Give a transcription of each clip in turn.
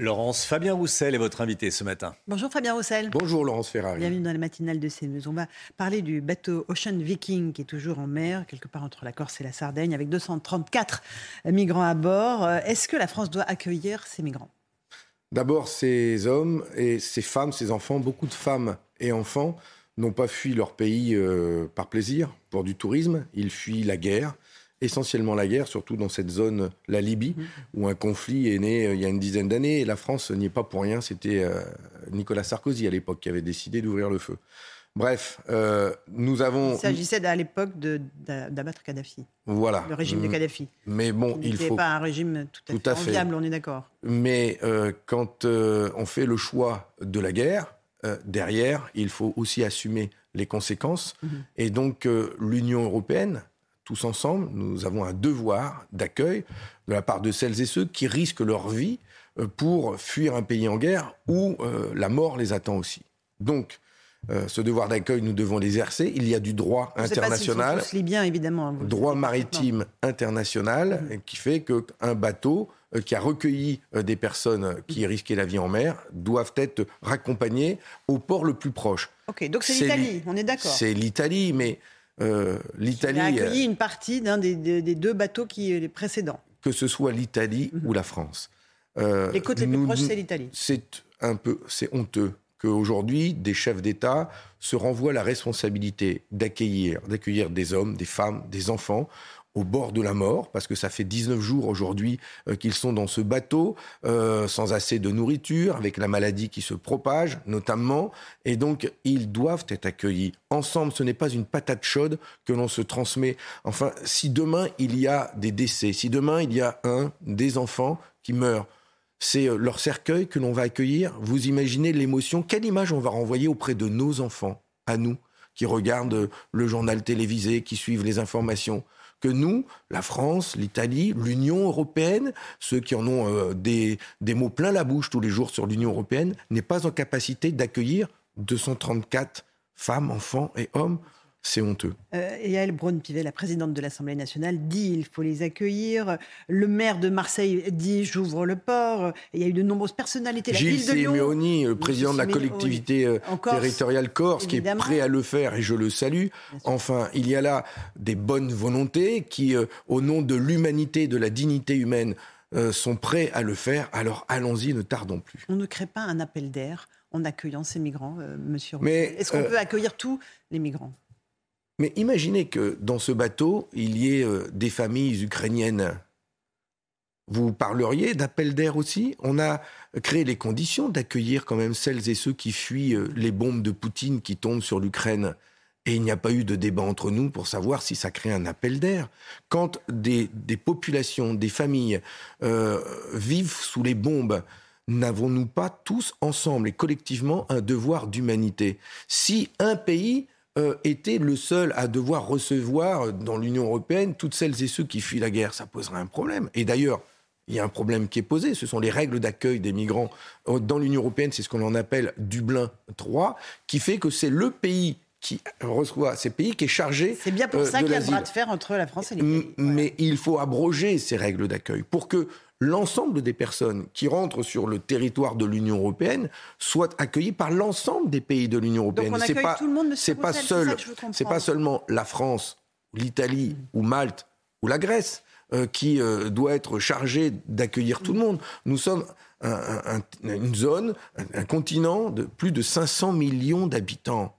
Laurence, Fabien Roussel est votre invité ce matin. Bonjour Fabien Roussel. Bonjour Laurence Ferrari. Bienvenue dans la matinale de CNews. On va parler du bateau Ocean Viking qui est toujours en mer, quelque part entre la Corse et la Sardaigne, avec 234 migrants à bord. Est-ce que la France doit accueillir ces migrants? D'abord, ces hommes et ces femmes, ces enfants, beaucoup de femmes et enfants n'ont pas fui leur pays euh, par plaisir, pour du tourisme. Ils fuient la guerre essentiellement la guerre, surtout dans cette zone, la Libye, mm. où un conflit est né euh, il y a une dizaine d'années. Et la France n'y est pas pour rien. C'était euh, Nicolas Sarkozy à l'époque qui avait décidé d'ouvrir le feu. Bref, euh, nous avons. Il s'agissait à l'époque d'abattre Kadhafi. Voilà. Le régime de mm. Kadhafi. Mais bon, il faut. pas un régime tout à fait, on est d'accord. Mais quand on fait le choix de la guerre, derrière, il faut aussi assumer les conséquences. Mm-hmm. Et donc, l'Union européenne tous ensemble, nous avons un devoir d'accueil de la part de celles et ceux qui risquent leur vie euh, pour fuir un pays en guerre où euh, la mort les attend aussi. Donc, euh, ce devoir d'accueil, nous devons l'exercer. Il y a du droit international, libyens, évidemment. Hein, droit maritime international, mm-hmm. qui fait qu'un bateau qui a recueilli des personnes qui risquaient la vie en mer doivent être raccompagnés au port le plus proche. Ok, donc c'est l'Italie, on est d'accord. C'est l'Italie, mais euh, L'Italie a accueilli une partie d'un des, deux bateaux qui les précédents. Que ce soit l'Italie mhm. ou la France. Euh, les côtes les plus proches, c'est l'Italie. C'est un peu, c'est honteux qu'aujourd'hui des chefs d'État se renvoient la responsabilité d'accueillir, d'accueillir des hommes, des femmes, des enfants au bord de la mort, parce que ça fait 19 jours aujourd'hui euh, qu'ils sont dans ce bateau, euh, sans assez de nourriture, avec la maladie qui se propage notamment, et donc ils doivent être accueillis. Ensemble, ce n'est pas une patate chaude que l'on se transmet. Enfin, si demain il y a des décès, si demain il y a un des enfants qui meurt, c'est euh, leur cercueil que l'on va accueillir? Vous imaginez l'émotion, quelle image on va renvoyer auprès de nos enfants, à nous, qui regardent le journal télévisé, qui suivent les informations? Que nous, la France, l'Italie, l'Union européenne, ceux qui en ont euh, des, des mots plein la bouche tous les jours sur l'Union européenne, n'est pas en capacité d'accueillir 234 femmes, enfants et hommes c'est honteux. Euh, Yael Braun-Pivet, la présidente de l'Assemblée nationale, dit il faut les accueillir. Le maire de Marseille dit j'ouvre le port. Il y a eu de nombreuses personnalités. La Gilles Simeoni, le président de la collectivité euh, territoriale Corse, qui est prêt à le faire et je le salue. Enfin, il y a là des bonnes volontés qui, euh, au nom de l'humanité, de la dignité humaine, euh, sont prêts à le faire. Alors allons-y, ne tardons plus. On ne crée pas un appel d'air en accueillant ces migrants, monsieur Est-ce qu'on peut accueillir tous les migrants? Mais imaginez que dans ce bateau, il y ait euh, des familles ukrainiennes. Vous parleriez d'appel d'air aussi? On a créé les conditions d'accueillir quand même celles et ceux qui fuient euh, les bombes de Poutine qui tombent sur l'Ukraine. Et il n'y a pas eu de débat entre nous pour savoir si ça crée un appel d'air. Quand des, populations, des familles euh, vivent sous les bombes, n'avons-nous pas tous ensemble et collectivement un devoir d'humanité? Si un pays euh, était le seul à devoir recevoir dans l'Union européenne toutes celles et ceux qui fuient la guerre. Ça poserait un problème. Et d'ailleurs, il y a un problème qui est posé, ce sont les règles d'accueil des migrants dans l'Union européenne, c'est ce qu'on en appelle Dublin 3, qui fait que c'est le pays qui reçoit ces pays qui est chargé. C'est bien pour euh, ça qu'il y a un bras de fer entre la France et l'Italie. Mais il faut abroger ces règles d'accueil pour que l'ensemble des personnes qui rentrent sur le territoire de l'Union européenne soient accueillies par l'ensemble des pays de l'Union européenne. Tout le monde, c'est pas seul, c'est pas seulement la France, l'Italie ou Malte ou la Grèce euh, qui euh, doit être chargée d'accueillir tout le monde. Nous sommes une zone, un continent de plus de 500 millions d'habitants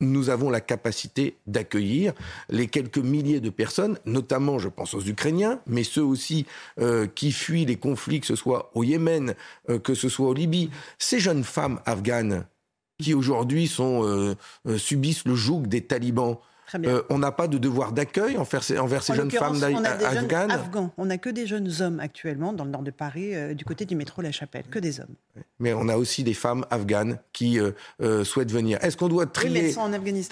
nous avons la capacité d'accueillir les quelques milliers de personnes, notamment, je pense aux Ukrainiens, mais ceux aussi euh, qui fuient les conflits, que ce soit au Yémen, euh, que ce soit au Libye. Ces jeunes femmes afghanes qui aujourd'hui euh, subissent le joug des talibans, euh, on n'a pas de devoir d'accueil envers ces, envers ces jeunes femmes afghanes. On n'a que des jeunes hommes actuellement dans le nord de Paris, euh, du côté du métro La Chapelle, que des hommes. Mais on a aussi des femmes afghanes qui euh, souhaitent venir. Est-ce qu'on doit trier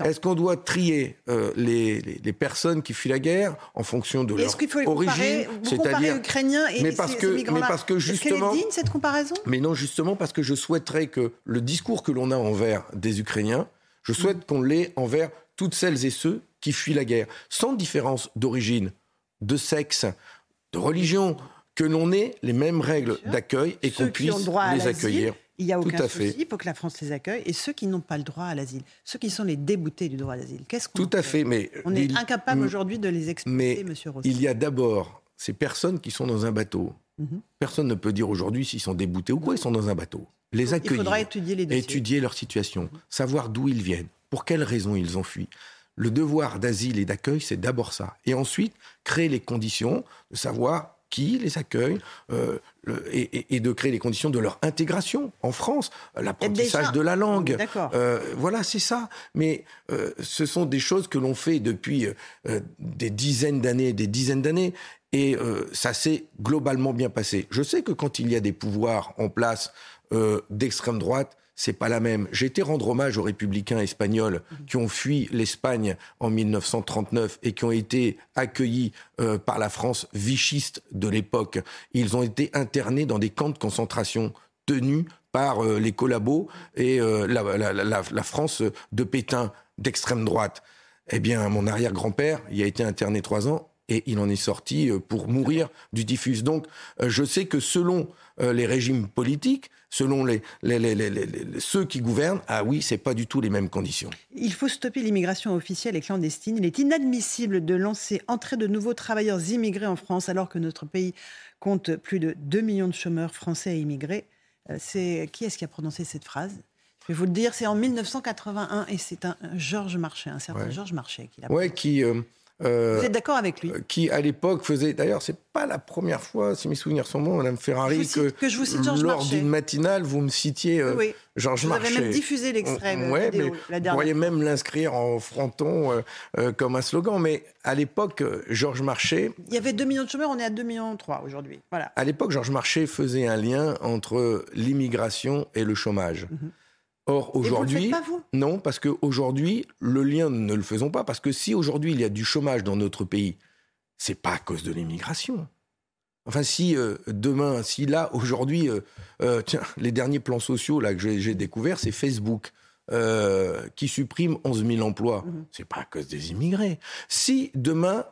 Est-ce qu'on doit trier les, les, personnes qui fuient la guerre en fonction de leur origine C'est-à-dire ukrainiens et mais parce ces, que, mais parce que justement, est digne cette comparaison? Mais non, justement parce que je souhaiterais que le discours que l'on a envers des Ukrainiens, je souhaite mm. qu'on l'ait envers toutes celles et ceux qui fuient la guerre, sans différence d'origine, de sexe, de religion, que l'on ait les mêmes règles d'accueil et qu'on puisse les accueillir. Il n'y a aucun Tout souci, il faut que la France les accueille. Et ceux qui n'ont pas le droit à l'asile, ceux qui sont les déboutés du droit à l'asile, qu'est-ce qu'on Tout à fait, mais... On est incapable aujourd'hui de les expliquer, Monsieur Rossi. Il y a d'abord ces personnes qui sont dans un bateau. Mhm. Personne ne peut dire aujourd'hui s'ils sont déboutés ou quoi, ils sont dans un bateau. Les accueillir, il faudra étudier, les étudier leur situation, mhm. savoir d'où ils viennent, pour quelles raisons ils ont fui? Le devoir d'asile et d'accueil, c'est d'abord ça. Et ensuite, créer les conditions de savoir qui les accueille euh, et, de créer les conditions de leur intégration en France, l'apprentissage de la langue. Euh, voilà, c'est ça. Mais euh, ce sont des choses que l'on fait depuis des dizaines d'années, des dizaines d'années. Et ça s'est globalement bien passé. Je sais que quand il y a des pouvoirs en place d'extrême droite, c'est pas la même. J'ai été rendre hommage aux républicains espagnols qui ont fui l'Espagne en 1939 et qui ont été accueillis euh, par la France vichiste de l'époque. Ils ont été internés dans des camps de concentration tenus par euh, les collabos et euh, la, France de Pétain d'extrême droite. Eh bien, mon arrière-grand-père y a été interné trois ans et il en est sorti pour mourir du typhus. Donc, je sais que selon les régimes politiques, selon les, ceux qui gouvernent, ah oui, c'est pas du tout les mêmes conditions. Il faut stopper l'immigration officielle et clandestine. Il est inadmissible de lancer entrer de nouveaux travailleurs immigrés en France alors que notre pays compte plus de 2 millions de chômeurs français et immigrés. Euh, c'est qui est-ce qui a prononcé cette phrase? Je vais vous le dire, c'est en 1981 et c'est un Georges Marchais, un certain Georges Marchais qui l'a. Ouais, qui euh, euh, Vous êtes d'accord avec lui Qui, à l'époque, faisait. D'ailleurs, c'est pas la première fois, si mes souvenirs sont bons, Madame Ferrari, que, que je vous cite Georges lors d'une matinale, vous me citiez euh, oui. Georges Marchais. Vous avez même diffusé l'extrait. Ouais, mais vous pourriez même l'inscrire en fronton euh, comme un slogan. Mais à l'époque, Georges Marchais. Il y avait 2 millions de chômeurs, on est à 2 millions 3 aujourd'hui. Voilà. À l'époque, Georges Marchais faisait un lien entre l'immigration et le chômage. Mhm. Or, aujourd'hui, non, parce qu'aujourd'hui, le lien, ne le faisons pas, parce que si aujourd'hui il y a du chômage dans notre pays, c'est pas à cause de l'immigration. Enfin, si euh, demain, si là, aujourd'hui, euh, euh, tiens, les derniers plans sociaux là que j'ai découverts, c'est Facebook. qui supprime 11 000 emplois. Ce mhm. C'est pas à cause des immigrés. Si demain,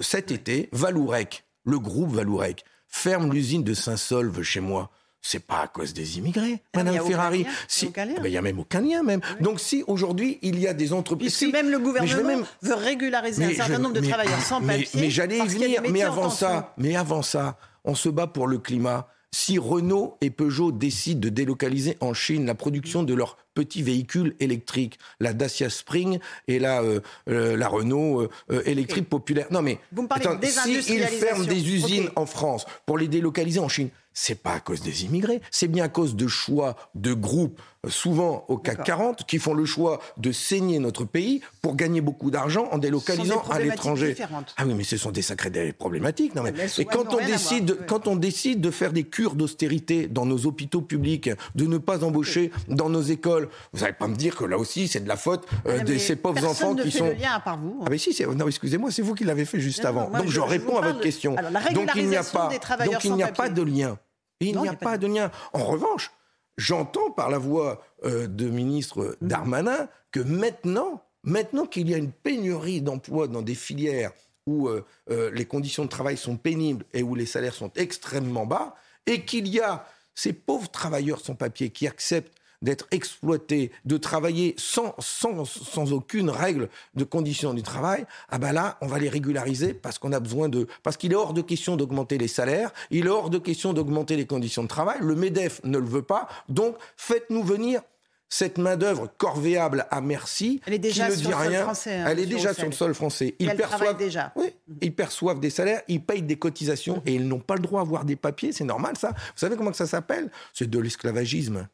cet été, Valourec, le groupe Valourec, ferme l'usine de Saint-Solve chez moi, c'est pas à cause des immigrés, ah, Madame Ferrari. Il n'y a, même aucun lien, même. Donc, si aujourd'hui il y a des entreprises. Si même le gouvernement veut régulariser un certain nombre de travailleurs sans papier. Mais, j'allais y venir. Mais avant ça, mais avant ça, on se bat pour le climat. Si Renault et Peugeot décident de délocaliser en Chine la production de leurs petits véhicules électriques, la Dacia Spring et la, euh, euh, la Renault euh, électrique populaire. Non mais, Vous me parlez attends, s'ils ferment des usines en France pour les délocaliser en Chine, c'est pas à cause des immigrés, c'est bien à cause de choix de groupes, euh, souvent au CAC 40, qui font le choix de saigner notre pays pour gagner beaucoup d'argent en délocalisant à l'étranger. Ah oui, mais ce sont des sacrées problématiques. Non, mais... Et quand on, décide, quand on décide de faire des cures d'austérité dans nos hôpitaux publics, de ne pas embaucher dans nos écoles, vous n'allez pas me dire que là aussi c'est de la faute euh, de ces pauvres enfants qui sont. Le lien à part vous. Ah mais si, non, excusez-moi, c'est vous qui l'avez fait juste avant. donc je, réponds à votre question. donc il n'y a pas, donc il n'y a pas de lien. Il n'y a, pas de lien. En revanche, j'entends par la voix euh, de ministre mhm. Darmanin que maintenant, maintenant qu'il y a une pénurie d'emplois dans des filières où euh, euh, les conditions de travail sont pénibles et où les salaires sont extrêmement bas, et qu'il y a ces pauvres travailleurs sans papier qui acceptent d'être exploité, de travailler sans, sans, sans, aucune règle de conditions du travail, ah ben là, on va les régulariser parce qu'on a besoin de... Parce qu'il est hors de question d'augmenter les salaires, il est hors de question d'augmenter les conditions de travail, le MEDEF ne le veut pas, donc faites-nous venir cette main-d'œuvre corvéable à merci, elle est déjà qui ne dit rien, français, hein, elle est déjà sur le sol français. Ils perçoivent, déjà. Oui, ils perçoivent des salaires, ils payent des cotisations et ils n'ont pas le droit à avoir des papiers. C'est normal, ça. Vous savez comment ça s'appelle? C'est de l'esclavagisme.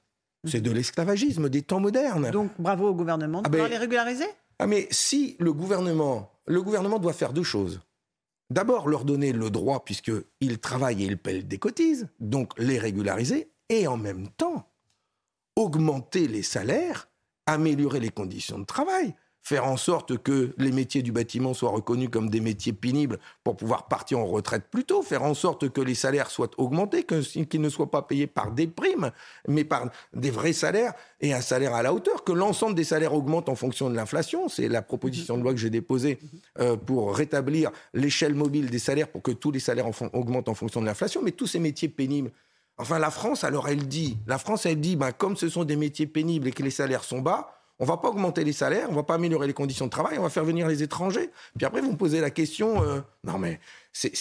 C'est de l'esclavagisme des temps modernes. Donc bravo au gouvernement de ah les régulariser? Ah mais si le gouvernement, le gouvernement doit faire deux choses. D'abord leur donner le droit puisqu'ils travaillent et ils paient des cotises, donc les régulariser, et en même temps augmenter les salaires, améliorer les conditions de travail. Faire en sorte que les métiers du bâtiment soient reconnus comme des métiers pénibles pour pouvoir partir en retraite plus tôt, faire en sorte que les salaires soient augmentés, qu'ils ne soient pas payés par des primes, mais par des vrais salaires et un salaire à la hauteur, que l'ensemble des salaires augmentent en fonction de l'inflation. C'est la proposition de loi que j'ai déposée euh, pour rétablir l'échelle mobile des salaires pour que tous les salaires augmentent en fonction de l'inflation, mais tous ces métiers pénibles. Enfin, la France, alors elle dit, la France, elle dit, ben, comme ce sont des métiers pénibles et que les salaires sont bas, on va pas augmenter les salaires, on va pas améliorer les conditions de travail, on va faire venir les étrangers. Puis après, vous me posez la question, euh, non mais c'est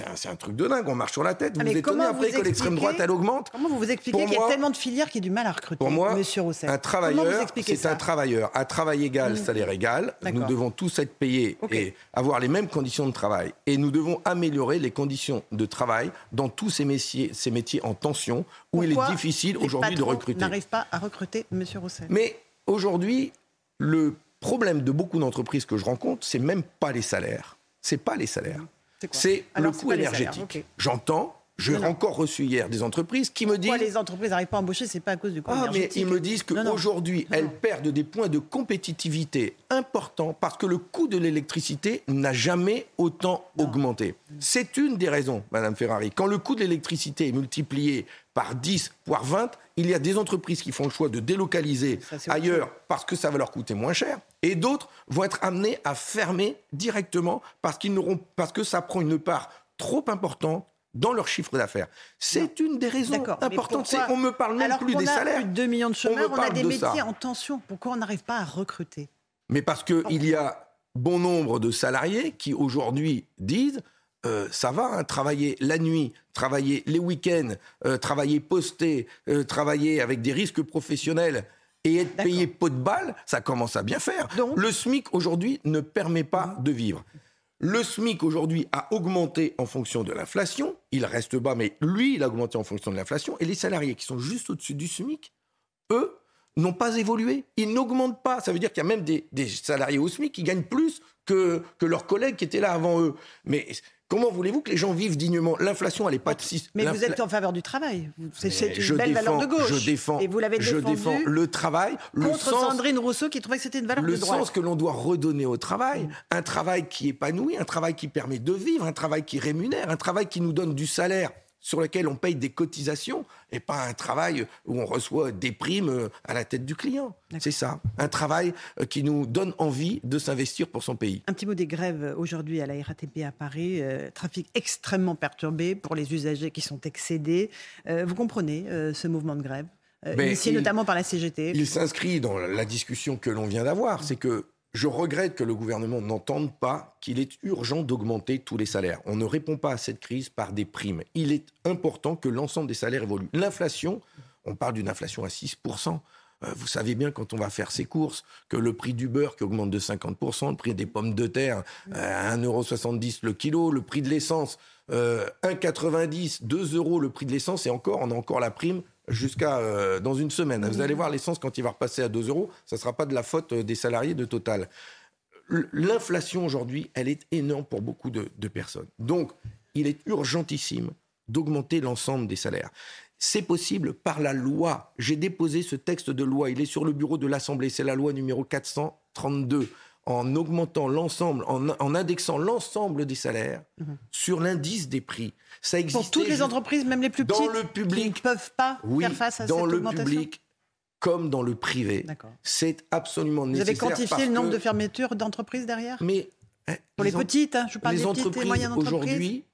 un, un, truc de dingue, on marche sur la tête. Vous ah, vous étonnez après que l'extrême droite, elle augmente Comment vous vous expliquez qu'il y a tellement de filières qui ont du mal à recruter Pour moi, Monsieur un travailleur, c'est un travailleur. À travail égal, mmh. salaire égal, nous devons tous être payés et avoir les mêmes conditions de travail. Et nous devons améliorer les conditions de travail dans tous ces métiers, ces métiers en tension, où il est difficile aujourd'hui de recruter. n'arrive pas à recruter, Monsieur Roussel Mais aujourd'hui, le problème de beaucoup d'entreprises que je rencontre, c'est même pas les salaires. C'est pas les salaires. C'est le coût énergétique. J'entends j'ai encore reçu hier des entreprises qui me disent. Pourquoi les entreprises n'arrivent pas à embaucher C'est pas à cause du coût ah, mais ils me disent qu'aujourd'hui, elles perdent des points de compétitivité importants parce que le coût de l'électricité n'a jamais autant augmenté. C'est une des raisons, Madame Ferrari. Quand le coût de l'électricité est multiplié par 10, voire 20, il y a des entreprises qui font le choix de délocaliser ailleurs parce que ça va leur coûter moins cher, et d'autres vont être amenées à fermer directement parce, qu'ils n'auront, parce que ça prend une part trop importante dans leur chiffre d'affaires. C'est une des raisons importantes. On me parle même plus des salaires. Plus de 2 millions de chômeurs, on, a des métiers en tension. Pourquoi on n'arrive pas à recruter? Mais parce qu'il y a bon nombre de salariés qui aujourd'hui disent euh, ça va, hein, travailler la nuit, travailler les week-ends, euh, travailler posté, euh, travailler avec des risques professionnels et être payé pot de balle, ça commence à bien faire. le SMIC aujourd'hui ne permet pas de vivre. Le SMIC aujourd'hui a augmenté en fonction de l'inflation. Il reste bas, mais lui, il a augmenté en fonction de l'inflation. Et les salariés qui sont juste au-dessus du SMIC, eux, n'ont pas évolué. Ils n'augmentent pas. Ça veut dire qu'il y a même des, salariés au SMIC qui gagnent plus que, que leurs collègues qui étaient là avant eux. Mais Comment voulez-vous que les gens vivent dignement? L'inflation, elle n'est pas de 6. Mais vous êtes en faveur du travail. C'est une belle valeur de gauche. Je défends, et vous l'avez je défends le travail. Contre Sandrine Rousseau qui trouvait que c'était une valeur de. Le sens que l'on doit redonner au travail. Un travail qui épanouit, un travail qui permet de vivre, un travail qui rémunère, un travail qui nous donne du salaire sur lequel on paye des cotisations et pas un travail où on reçoit des primes euh, à la tête du client. C'est ça, un travail euh, qui nous donne envie de s'investir pour son pays. Un petit mot des grèves aujourd'hui à la RATP à Paris, euh, trafic extrêmement perturbé pour les usagers qui sont excédés. vous comprenez ce mouvement de grève ben, initié notamment par la CGT Il s'inscrit dans la discussion que l'on vient d'avoir, c'est que je regrette que le gouvernement n'entende pas qu'il est urgent d'augmenter tous les salaires. On ne répond pas à cette crise par des primes. Il est important que l'ensemble des salaires évoluent. L'inflation, on parle d'une inflation à 6%. Euh, vous savez bien quand on va faire ses courses que le prix du beurre qui augmente de 50%, le prix des pommes de terre euh, à 1,70€ le kilo, le prix de l'essence 1,90, euh, 2 euros le prix de l'essence et encore, on a encore la prime jusqu'à euh, dans une semaine. Vous allez voir l'essence quand il va repasser à 2 euros, ça ne sera pas de la faute euh, des salariés de Total. L'inflation aujourd'hui, elle est énorme pour beaucoup de, personnes. Donc, il est urgentissime d'augmenter l'ensemble des salaires. C'est possible par la loi. J'ai déposé ce texte de loi, il est sur le bureau de l'Assemblée, c'est la loi numéro 432 en augmentant l'ensemble, en, indexant l'ensemble des salaires mhm. sur l'indice des prix. Ça existe. Pour toutes les entreprises, même les plus petites, dans le public, qui ne peuvent pas faire face à cette augmentation Dans le public, comme dans le privé. C'est absolument nécessaire. Vous avez quantifié le nombre de fermetures d'entreprises derrière Mais hein, pour les, petites, hein, je parle des petites et moyennes entreprises. Aujourd'hui,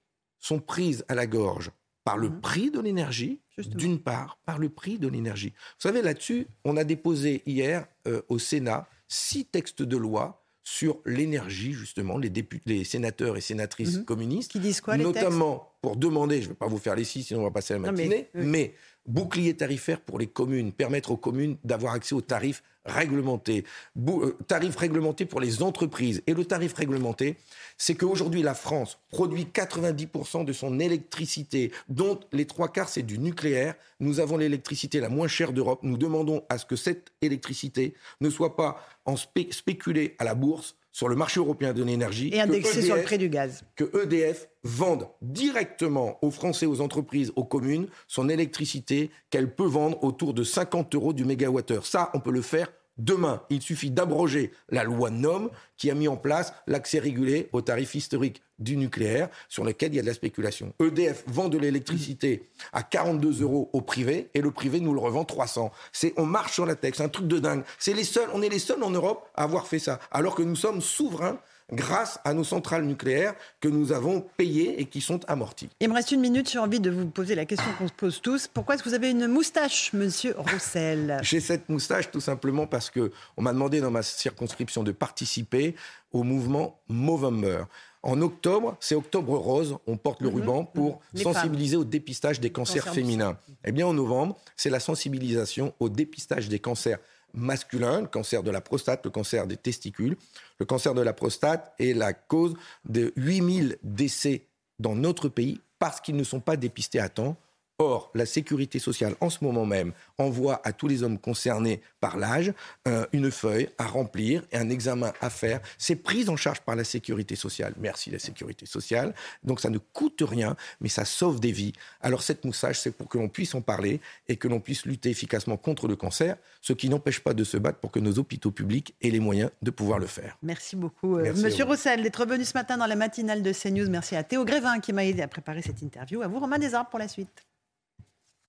sont prises à la gorge par le mhm. prix de l'énergie, d'une part, par le prix de l'énergie. Vous savez, là-dessus, on a déposé hier euh, au Sénat six textes de loi sur l'énergie, justement, les, députés, les sénateurs et sénatrices mhm. communistes. Qui disent quoi, Notamment pour demander, je ne vais pas vous faire les six, sinon on va passer la matinée, mais, bouclier tarifaire pour les communes, permettre aux communes d'avoir accès aux tarifs réglementés, euh, tarifs réglementés pour les entreprises. Et le tarif réglementé, c'est qu'aujourd'hui, la France produit 90% de son électricité, dont les trois quarts, c'est du nucléaire. Nous avons l'électricité la moins chère d'Europe. Nous demandons à ce que cette électricité ne soit pas en spéculée à la bourse sur le marché européen de l'énergie. Et indexée sur le prix du gaz. Que EDF vende directement aux Français, aux entreprises, aux communes, son électricité qu'elle peut vendre autour de 50 euros du mégawattheure. Ça, on peut le faire Demain, il suffit d'abroger la loi NOM qui a mis en place l'accès régulé au tarif historique du nucléaire sur lequel il y a de la spéculation. EDF vend de l'électricité à 42 euros au privé et le privé nous le revend 300. C'est on marche sur la tête, c'est un truc de dingue. C'est les seuls, on est les seuls en Europe à avoir fait ça, alors que nous sommes souverains grâce à nos centrales nucléaires que nous avons payées et qui sont amorties. Il me reste une minute, j'ai envie de vous poser la question qu'on se pose tous. Pourquoi est-ce que vous avez une moustache, monsieur Roussel? J'ai cette moustache tout simplement parce que on m'a demandé dans ma circonscription de participer au mouvement Movember. En octobre, c'est Octobre Rose, on porte le mhm. ruban pour sensibiliser au dépistage des cancers féminins. Eh bien, en novembre, c'est la sensibilisation au dépistage des cancers masculin, le cancer de la prostate, le cancer des testicules. Le cancer de la prostate est la cause de 8000 décès dans notre pays parce qu'ils ne sont pas dépistés à temps Or, la sécurité sociale, en ce moment même, envoie à tous les hommes concernés par l'âge euh, une feuille à remplir et un examen à faire. C'est pris en charge par la sécurité sociale. Merci la sécurité sociale. Donc ça ne coûte rien, mais ça sauve des vies. Alors cette moussage, c'est pour que l'on puisse en parler et que l'on puisse lutter efficacement contre le cancer, ce qui n'empêche pas de se battre pour que nos hôpitaux publics aient les moyens de pouvoir le faire. Merci beaucoup, euh, Monsieur Roussel, d'être venu ce matin dans la matinale de CNews. Merci à Théo Grévin qui m'a aidé à préparer cette interview. À vous, Romain Desarbres, pour la suite.